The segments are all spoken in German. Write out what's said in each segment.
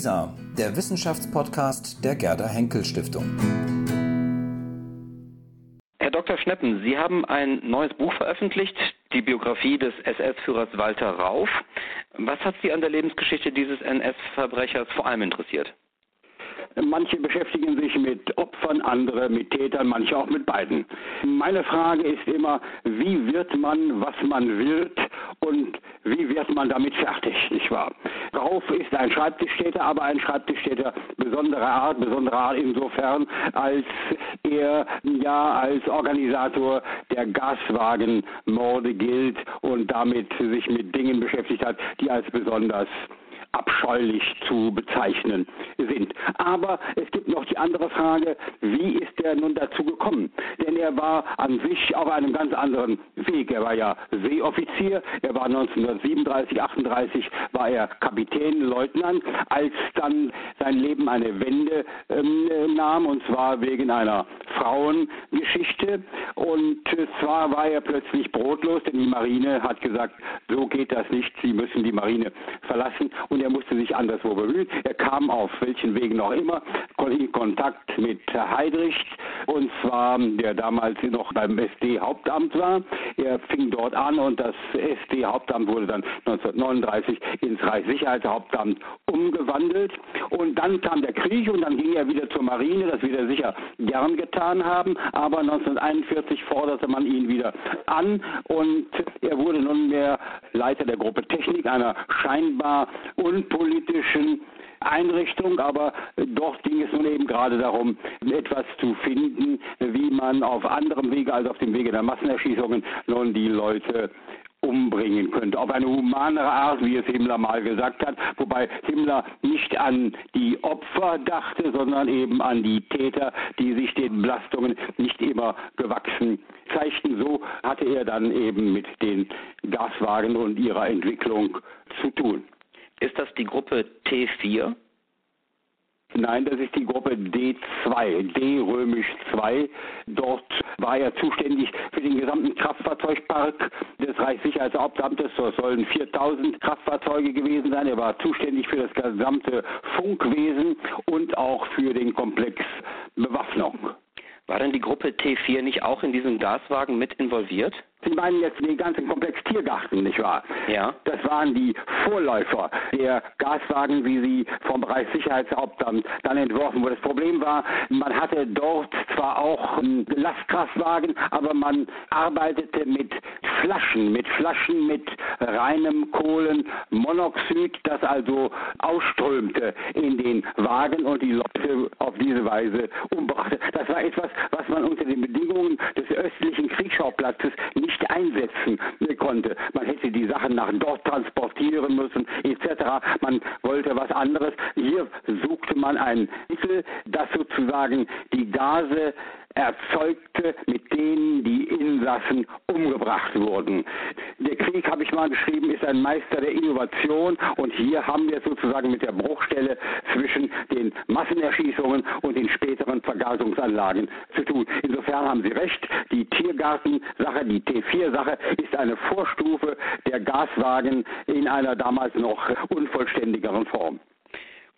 WISA, der Wissenschaftspodcast der Gerda Henkel Stiftung. Herr Dr. Schneppen, Sie haben ein neues Buch veröffentlicht, die Biografie des SS-Führers Walter Rauf. Was hat Sie an der Lebensgeschichte dieses NS-Verbrechers vor allem interessiert? Manche beschäftigen sich mit Opfern, andere mit Tätern, manche auch mit beiden. Meine Frage ist immer, wie wird man, was man wird und wie wird man damit fertig, nicht wahr? Rauf ist ein Schreibtischtäter, aber ein Schreibtischtäter besonderer Art, besonderer Art insofern, als er ja als Organisator der Gaswagenmorde gilt und damit sich mit Dingen beschäftigt hat, die als besonders abscheulich zu bezeichnen sind. Aber es gibt noch die andere Frage, wie ist er nun dazu gekommen? Denn er war an sich auf einem ganz anderen Weg. Er war ja Seeoffizier, er war 1937, 38 war er Kapitän, Leutnant, als dann sein Leben eine Wende ähm, nahm, und zwar wegen einer Frauengeschichte. Und zwar war er plötzlich brotlos, denn die Marine hat gesagt, so geht das nicht, Sie müssen die Marine verlassen. Und und er musste sich anderswo bemühen. Er kam auf welchen Wegen auch immer in Kontakt mit Heidrich und zwar der damals noch beim SD-Hauptamt war. Er fing dort an und das SD-Hauptamt wurde dann 1939 ins Reichssicherheitshauptamt umgewandelt und dann kam der Krieg und dann ging er wieder zur Marine, das wird er sicher gern getan haben, aber 1941 forderte man ihn wieder an und er wurde nunmehr Leiter der Gruppe Technik, einer scheinbar unpolitischen Einrichtung, aber dort ging es nun eben gerade darum, etwas zu finden, wie man auf anderem Wege als auf dem Wege der Massenerschießungen nun die Leute umbringen könnte. Auf eine humanere Art, wie es Himmler mal gesagt hat, wobei Himmler nicht an die Opfer dachte, sondern eben an die Täter, die sich den Belastungen nicht immer gewachsen zeigten. So hatte er dann eben mit den Gaswagen und ihrer Entwicklung zu tun. Ist das die Gruppe T4? Nein, das ist die Gruppe D2, D römisch 2. Dort war er zuständig für den gesamten Kraftfahrzeugpark des Reichssicherheitshauptamtes. Das sollen 4000 Kraftfahrzeuge gewesen sein. Er war zuständig für das gesamte Funkwesen und auch für den Komplex Bewaffnung. War denn die Gruppe T4 nicht auch in diesem Gaswagen mit involviert? Sie meinen jetzt den ganzen Komplex Tiergarten, nicht wahr? Ja. Das waren die Vorläufer der Gaswagen, wie sie vom Reichssicherheitshauptamt dann entworfen wurden. Das Problem war, man hatte dort zwar auch Lastkraftwagen, aber man arbeitete mit Flaschen, mit Flaschen mit reinem Kohlenmonoxid, das also ausströmte in den Wagen und die Leute auf diese Weise umbrachte. Das war etwas, was man unter den Bedingungen des östlichen Kriegsschauplatzes nicht nicht einsetzen konnte. Man hätte die Sachen nach dort transportieren müssen, etc. Man wollte was anderes. Hier suchte man ein Mittel, das sozusagen die Gase erzeugte, mit denen die Insassen umgebracht wurden. Der Krieg, habe ich mal geschrieben, ist ein Meister der Innovation und hier haben wir sozusagen mit der Bruchstelle zwischen den Massenerschießungen und den späteren Vergasungsanlagen zu tun. Insofern haben Sie recht, die Tiergartensache, die T4-Sache ist eine Vorstufe der Gaswagen in einer damals noch unvollständigeren Form.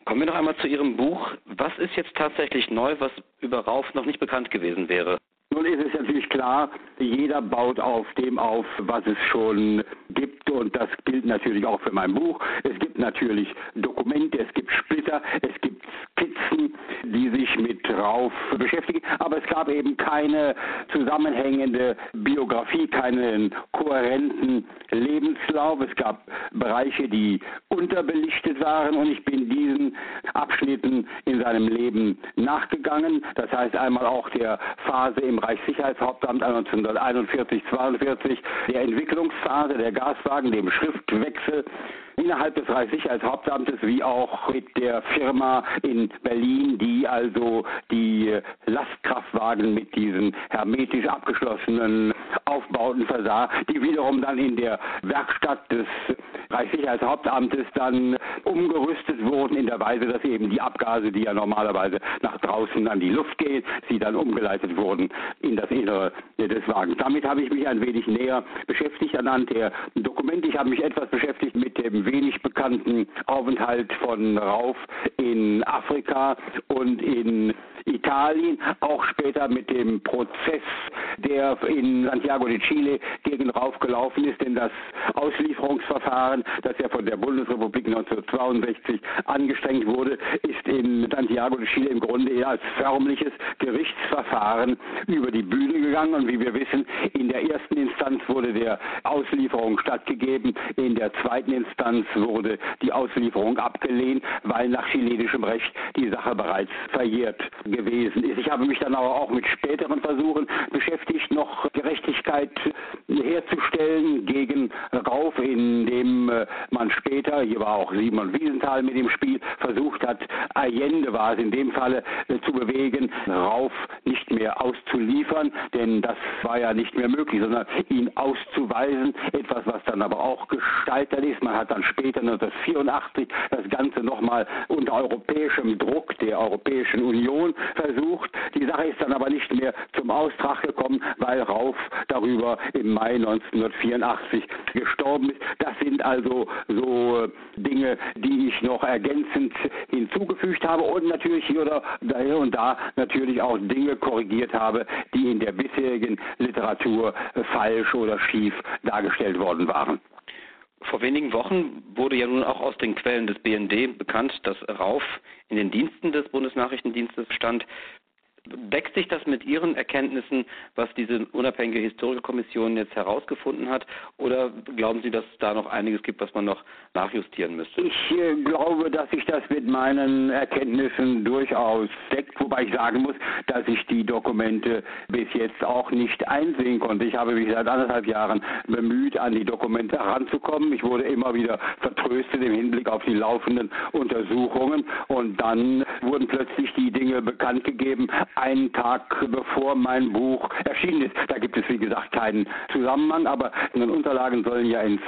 Kommen wir noch einmal zu Ihrem Buch. Was ist jetzt tatsächlich neu, was über Rauf noch nicht bekannt gewesen wäre? Nun ist es natürlich klar, jeder baut auf dem auf, was es schon gibt und das gilt natürlich auch für mein Buch. Es gibt natürlich Dokumente, es gibt Splitter, es gibt die sich mit Rauf beschäftigen, aber es gab eben keine zusammenhängende Biografie, keinen kohärenten Lebenslauf. Es gab Bereiche, die unterbelichtet waren und ich bin diesen Abschnitten in seinem Leben nachgegangen. Das heißt einmal auch der Phase im Reichssicherheitshauptamt 1941, 42, der Entwicklungsphase der Gaswagen, dem Schriftwechsel innerhalb des Reichssicherheitshauptamtes wie auch mit der Firma in Berlin, die also die Lastkraftwagen mit diesen hermetisch abgeschlossenen Aufbauten versah, die wiederum dann in der Werkstatt des Reichssicherheitshauptamtes dann umgerüstet wurden in der Weise, dass eben die Abgase, die ja normalerweise nach draußen an die Luft gehen, sie dann umgeleitet wurden in das Innere des Wagens. Damit habe ich mich ein wenig näher beschäftigt anhand der Dokumente. Ich habe mich etwas beschäftigt mit dem wenig bekannten Aufenthalt von Rauf in Afrika und in Italien, auch später mit dem Prozess, der in Santiago de Chile gegen Rauf gelaufen ist, denn das Auslieferungsverfahren, das ja von der Bundesrepublik 1962 angestrengt wurde, ist in Santiago de Chile im Grunde eher als förmliches Gerichtsverfahren über die Bühne gegangen. Und wie wir wissen, in der ersten Instanz wurde der Auslieferung stattgegeben, in der zweiten Instanz wurde die Auslieferung abgelehnt, weil nach chilenischem Recht die Sache bereits verjährt gewesen ist. Ich habe mich dann aber auch mit späteren Versuchen beschäftigt, noch Gerechtigkeit herzustellen gegen Rauf, indem äh, man später, hier war auch Simon Wiesenthal mit dem Spiel, versucht hat, Allende war es in dem Falle äh, zu bewegen, Rauf nicht mehr auszuliefern, denn das war ja nicht mehr möglich, sondern ihn auszuweisen, etwas, was dann aber auch gescheitert ist. Man hat dann später 1984 das Ganze nochmal unter europäischem Druck der Europäischen Union versucht. Die Sache ist dann aber nicht mehr zum Austrag gekommen, weil Rauf darüber im Mai 1984 gestorben ist. Das sind also so Dinge, die ich noch ergänzend hinzugefügt habe und natürlich hier oder hier und da natürlich auch Dinge korrigiert habe, die in der bisherigen Literatur falsch oder schief dargestellt worden waren. Vor wenigen Wochen wurde ja nun auch aus den Quellen des BND bekannt, dass Rauf in den Diensten des Bundesnachrichtendienstes stand. Deckt sich das mit Ihren Erkenntnissen, was diese unabhängige Historikerkommission jetzt herausgefunden hat? Oder glauben Sie, dass es da noch einiges gibt, was man noch nachjustieren müsste? Ich äh, glaube, dass sich das mit meinen Erkenntnissen durchaus deckt, wobei ich sagen muss, dass ich die Dokumente bis jetzt auch nicht einsehen konnte. Ich habe mich seit anderthalb Jahren bemüht, an die Dokumente heranzukommen. Ich wurde immer wieder vertröstet im Hinblick auf die laufenden Untersuchungen und dann wurden plötzlich die Dinge bekannt gegeben, einen Tag bevor mein Buch erschienen ist. Da gibt es, wie gesagt, keinen Zusammenhang, aber in den Unterlagen sollen ja ins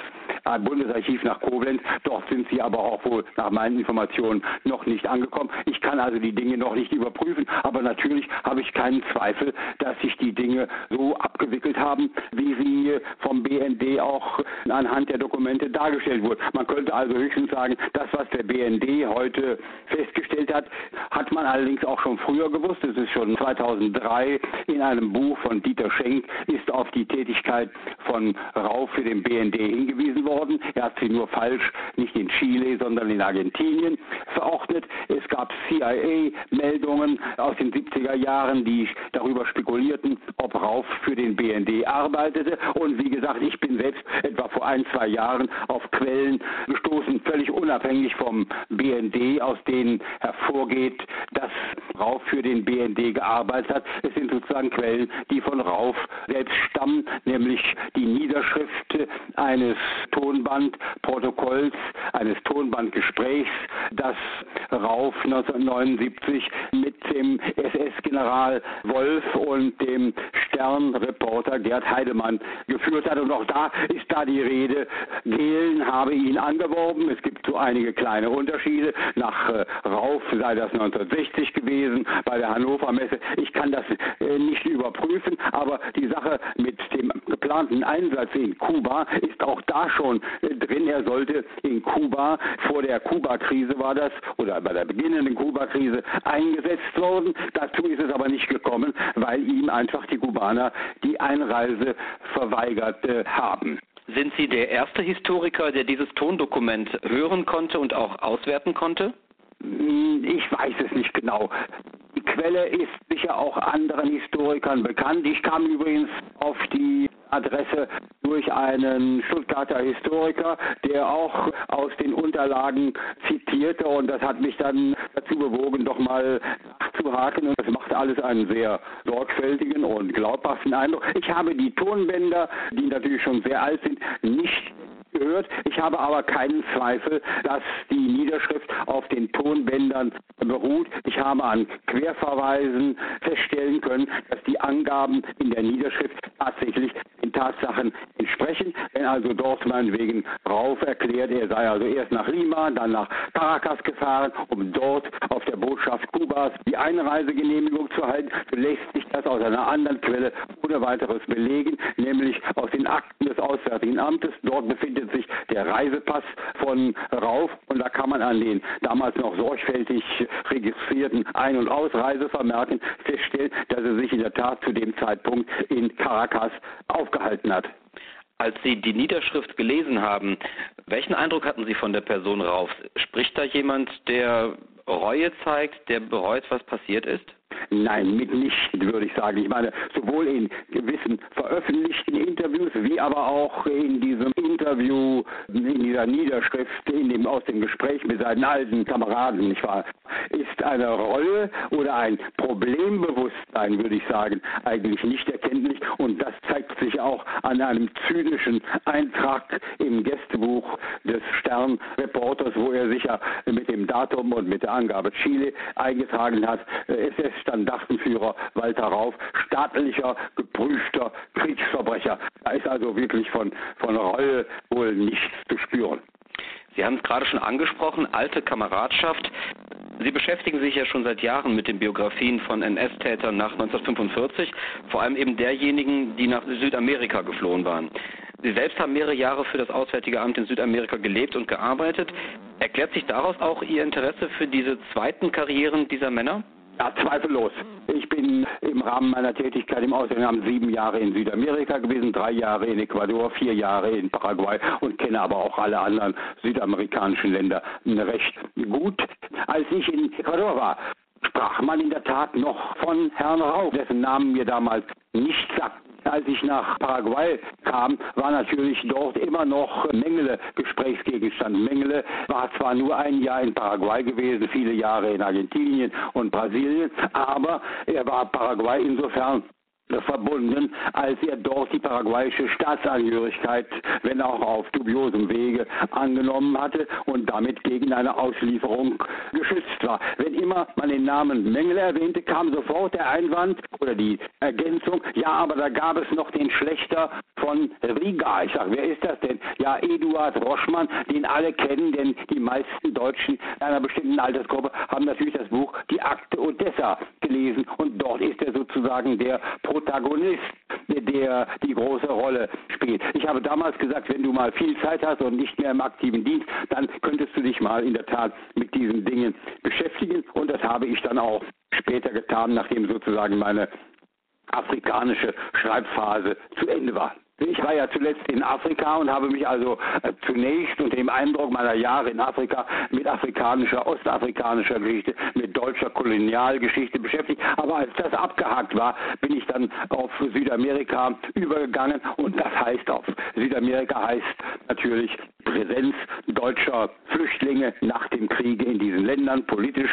Bundesarchiv nach Koblenz. Dort sind sie aber auch wohl nach meinen Informationen noch nicht angekommen. Ich kann also die Dinge noch nicht überprüfen, aber natürlich habe ich keinen Zweifel, dass sich die Dinge so abgewickelt haben, wie sie vom BND auch anhand der Dokumente dargestellt wurden. Man könnte also höchstens sagen, das, was der BND heute festgestellt hat, hat man allerdings auch schon früher gewusst. Es ist schon 2003 in einem Buch von Dieter Schenk ist auf die Tätigkeit von Rau für den BND hingewiesen worden. Er hat sie nur falsch, nicht in Chile, sondern in Argentinien verordnet. Es gab CIA-Meldungen aus den 70er Jahren, die darüber spekulierten, ob Rauf für den BND arbeitete. Und wie gesagt, ich bin selbst etwa vor ein, zwei Jahren auf Quellen gestoßen, völlig unabhängig vom BND, aus denen hervorgeht, dass Rauf für den BND gearbeitet hat. Es sind sozusagen Quellen, die von Rauf selbst stammen, nämlich die Niederschrift eines Tonbandprotokolls, eines Tonbandgesprächs, das Rauf 1979 mit dem SS-General Wolf und dem Stern-Reporter Gerd Heidemann geführt hat. Und auch da ist da die Rede, Gehlen habe ihn angeworben. Es gibt so einige kleine Unterschiede. Nach äh, Rauf sei das 1960 gewesen bei der Hannover Messe. Ich kann das äh, nicht überprüfen, aber die Sache mit dem geplanten Einsatz in Kuba ist auch da schon äh, drin. Er sollte in Kuba, vor der Kuba-Krise war das, oder bei der beginnenden Kuba-Krise eingesetzt worden. Dazu ist es aber nicht gekommen, weil ihm einfach die Kubaner die Einreise verweigert äh, haben. Sind Sie der erste Historiker, der dieses Tondokument hören konnte und auch auswerten konnte? Hm, ich weiß es nicht genau. Die Quelle ist sicher auch anderen Historikern bekannt. Ich kam übrigens auf die Adresse durch einen Stuttgarter Historiker, der auch aus den Unterlagen zitierte und das hat mich dann dazu bewogen, doch mal nachzuhaken und das machte alles einen sehr sorgfältigen und glaubhaften Eindruck. Ich habe die Tonbänder, die natürlich schon sehr alt sind, nicht gehört. Ich habe aber keinen Zweifel, dass die Niederschrift auf den Tonbändern beruht. Ich habe an Querverweisen feststellen können, dass die Angaben in der Niederschrift tatsächlich den Tatsachen entsprechen. Wenn also dort meinetwegen Rauf erklärt, er sei also erst nach Lima, dann nach Caracas gefahren, um dort auf der Botschaft Kubas die Einreisegenehmigung zu halten, so lässt sich das aus einer anderen Quelle ohne weiteres belegen, nämlich aus den Akten des Auswärtigen Amtes. Dort befindet sich der Reisepass von Rauf und da kann man an den damals noch sorgfältig registrierten Ein- und Ausreisevermerken feststellen, dass er sich in der Tat zu dem Zeitpunkt in Caracas aufgehalten hat. Als Sie die Niederschrift gelesen haben, welchen Eindruck hatten Sie von der Person Rauf? Spricht da jemand, der Reue zeigt, der bereut, was passiert ist? Nein, mitnichten würde ich sagen. Ich meine, sowohl in gewissen veröffentlichten Interviews wie aber auch in diesem Interview, in dieser Niederschrift, in dem, aus dem Gespräch mit seinen alten Kameraden, nicht wahr, ist eine Rolle oder ein Problembewusstsein, würde ich sagen, eigentlich nicht erkenntlich. Und das zeigt sich auch an einem zynischen Eintrag im Gästebuch des Stern-Reporters, wo er sich ja mit dem Datum und mit der Angabe Chile eingetragen hat. Es ist Standartenführer Walter Rauf, staatlicher, geprüfter Kriegsverbrecher. Da ist also wirklich von, von Reue wohl nichts zu spüren. Sie haben es gerade schon angesprochen, alte Kameradschaft. Sie beschäftigen sich ja schon seit Jahren mit den Biografien von NS-Tätern nach 1945, vor allem eben derjenigen, die nach Südamerika geflohen waren. Sie selbst haben mehrere Jahre für das Auswärtige Amt in Südamerika gelebt und gearbeitet. Erklärt sich daraus auch Ihr Interesse für diese zweiten Karrieren dieser Männer? Ja, zweifellos. Ich bin im Rahmen meiner Tätigkeit im Ausland sieben Jahre in Südamerika gewesen, drei Jahre in Ecuador, vier Jahre in Paraguay und kenne aber auch alle anderen südamerikanischen Länder recht gut. Als ich in Ecuador war, sprach man in der Tat noch von Herrn Rauch, dessen Namen mir damals nicht sagt. Als ich nach Paraguay kam, war natürlich dort immer noch Mengele Gesprächsgegenstand. Mengele war zwar nur ein Jahr in Paraguay gewesen, viele Jahre in Argentinien und Brasilien, aber er war Paraguay insofern verbunden, als er dort die paraguayische Staatsangehörigkeit, wenn auch auf dubiosem Wege, angenommen hatte und damit gegen eine Auslieferung geschützt war. Wenn immer man den Namen Mengele erwähnte, kam sofort der Einwand oder die Ergänzung, ja, aber da gab es noch den Schlechter von Riga. Ich sage, wer ist das denn? Ja, Eduard Roschmann, den alle kennen, denn die meisten Deutschen einer bestimmten Altersgruppe haben natürlich das Buch Die Akte Odessa gelesen und dort ist er sozusagen der Protagonist, der die große Rolle spielt. Ich habe damals gesagt, wenn du mal viel Zeit hast und nicht mehr im aktiven Dienst, dann könntest du dich mal in der Tat mit diesen Dingen beschäftigen und das habe ich dann auch später getan, nachdem sozusagen meine afrikanische Schreibphase zu Ende war. Ich war ja zuletzt in Afrika und habe mich also äh, zunächst unter dem Eindruck meiner Jahre in Afrika mit afrikanischer, ostafrikanischer Geschichte, mit deutscher Kolonialgeschichte beschäftigt. Aber als das abgehakt war, bin ich dann auf Südamerika übergegangen und das heißt auf Südamerika heißt natürlich Präsenz deutscher Flüchtlinge nach dem Kriege in diesen Ländern, politisch,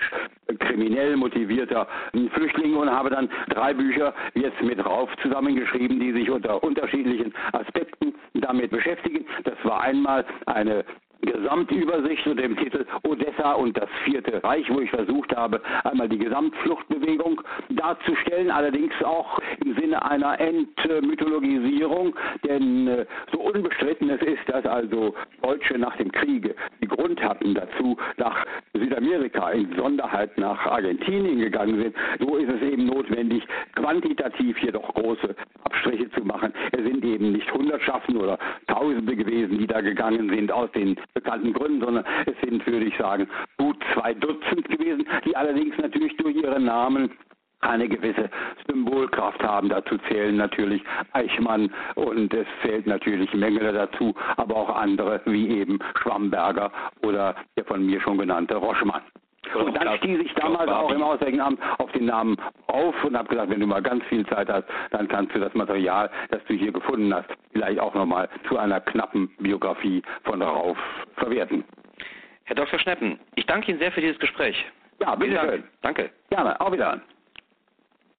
kriminell motivierter Flüchtlinge und habe dann drei Bücher jetzt mit Rauf zusammengeschrieben, die sich unter unterschiedlichen Aspekten damit beschäftigen. Das war einmal eine Gesamtübersicht unter dem Titel Odessa und das Vierte Reich, wo ich versucht habe, einmal die Gesamtfluchtbewegung darzustellen, allerdings auch im Sinne einer Entmythologisierung, denn äh, so unbestritten es ist, dass also Deutsche nach dem Kriege Grund hatten dazu, nach Südamerika, in Sonderheit nach Argentinien gegangen sind, so ist es eben notwendig, quantitativ hier doch große Abstriche zu machen. Es sind eben nicht Hundertschaften oder Tausende gewesen, die da gegangen sind aus den bekannten Gründen, sondern es sind, würde ich sagen, gut zwei Dutzend gewesen, die allerdings natürlich durch ihre Namen eine gewisse Symbolkraft haben. Dazu zählen natürlich Eichmann und es zählt natürlich Mengele dazu, aber auch andere wie eben Schwamberger oder der von mir schon genannte Roschmann. Und dann stieß ich damals auch im Auswärtigen Amt auf den Namen auf und habe gesagt, wenn du mal ganz viel Zeit hast, dann kannst du das Material, das du hier gefunden hast, vielleicht auch nochmal zu einer knappen Biografie von Rauf verwerten. Herr Dr. Schneppen, ich danke Ihnen sehr für dieses Gespräch. Ja, bitte schön. Danke. Gerne, auf Wiedersehen.